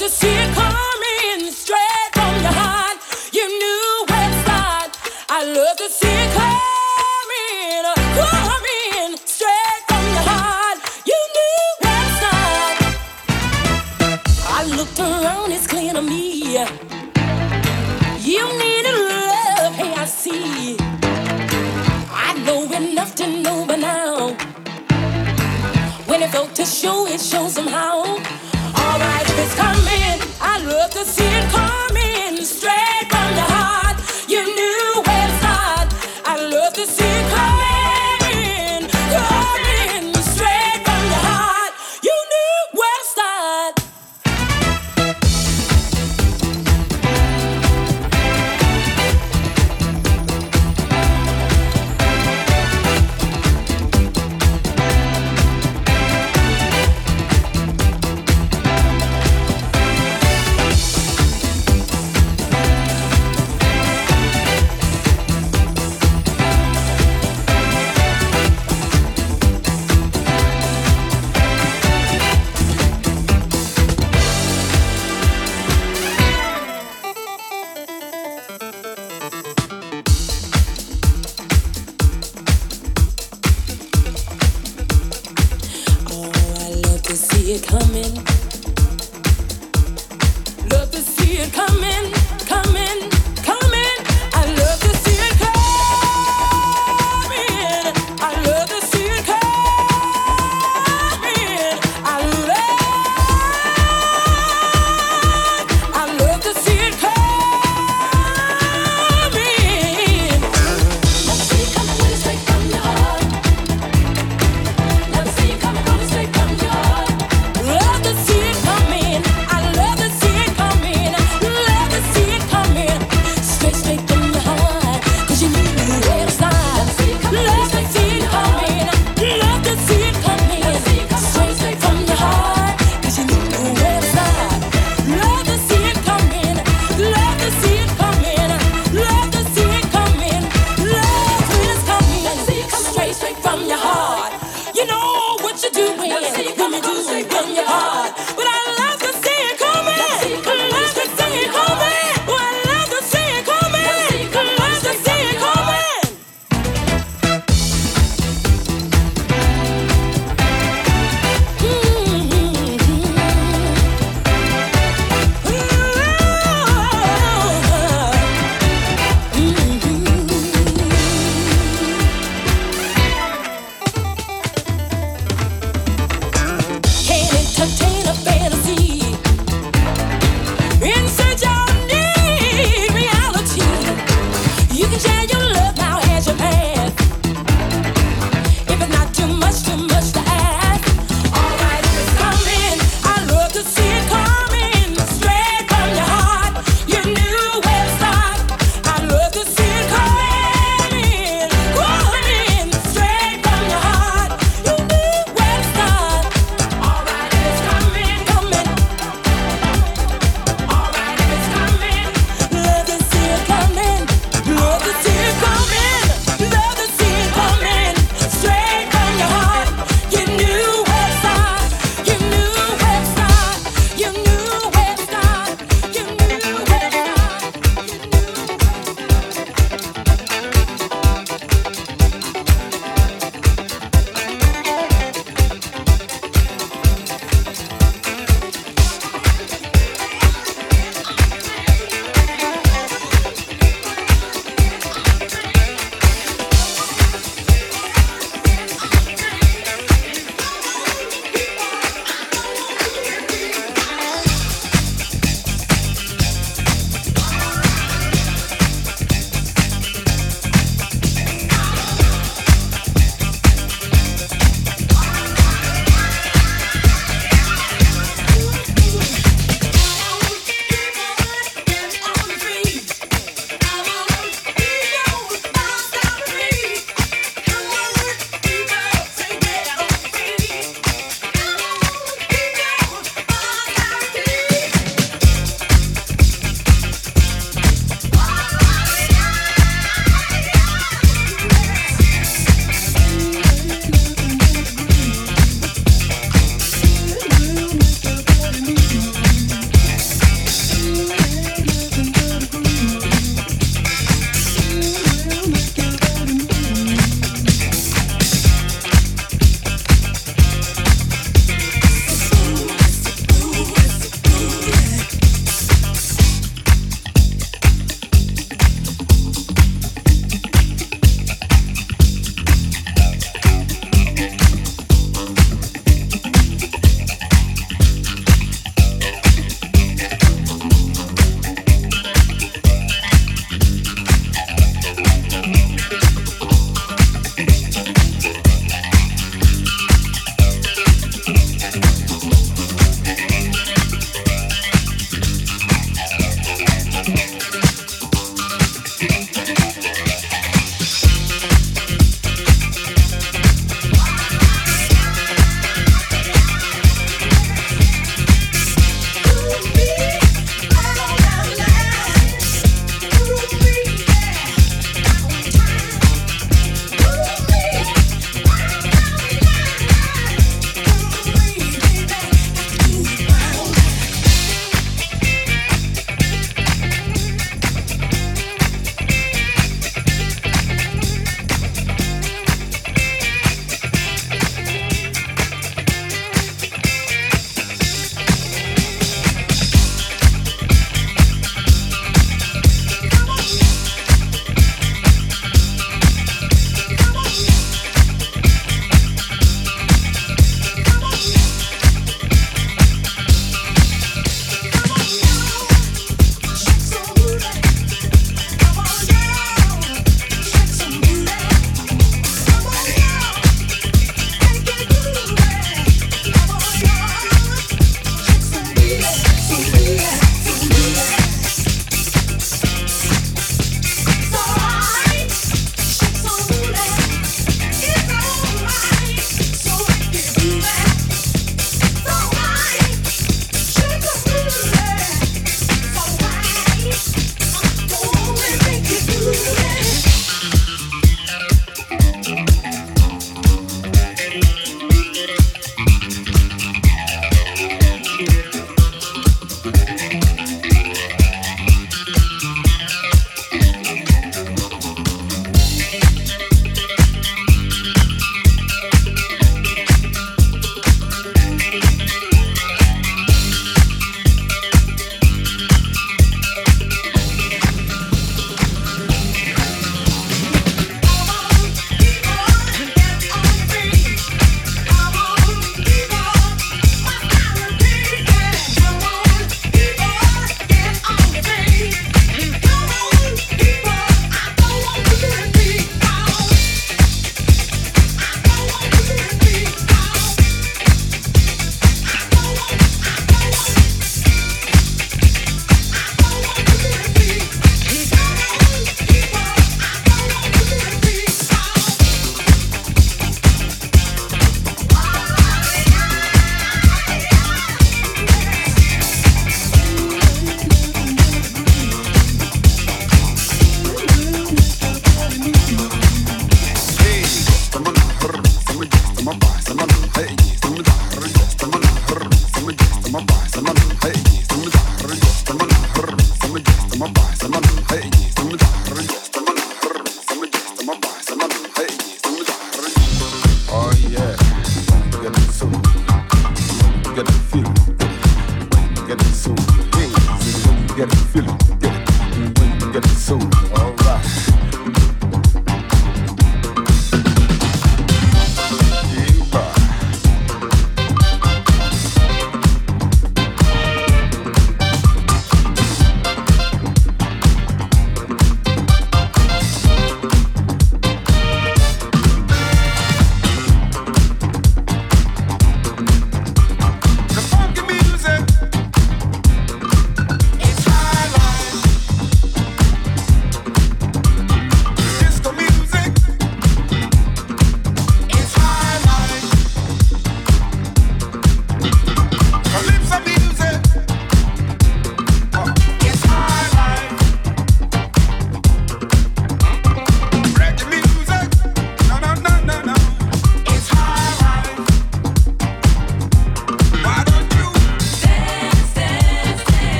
to see it come.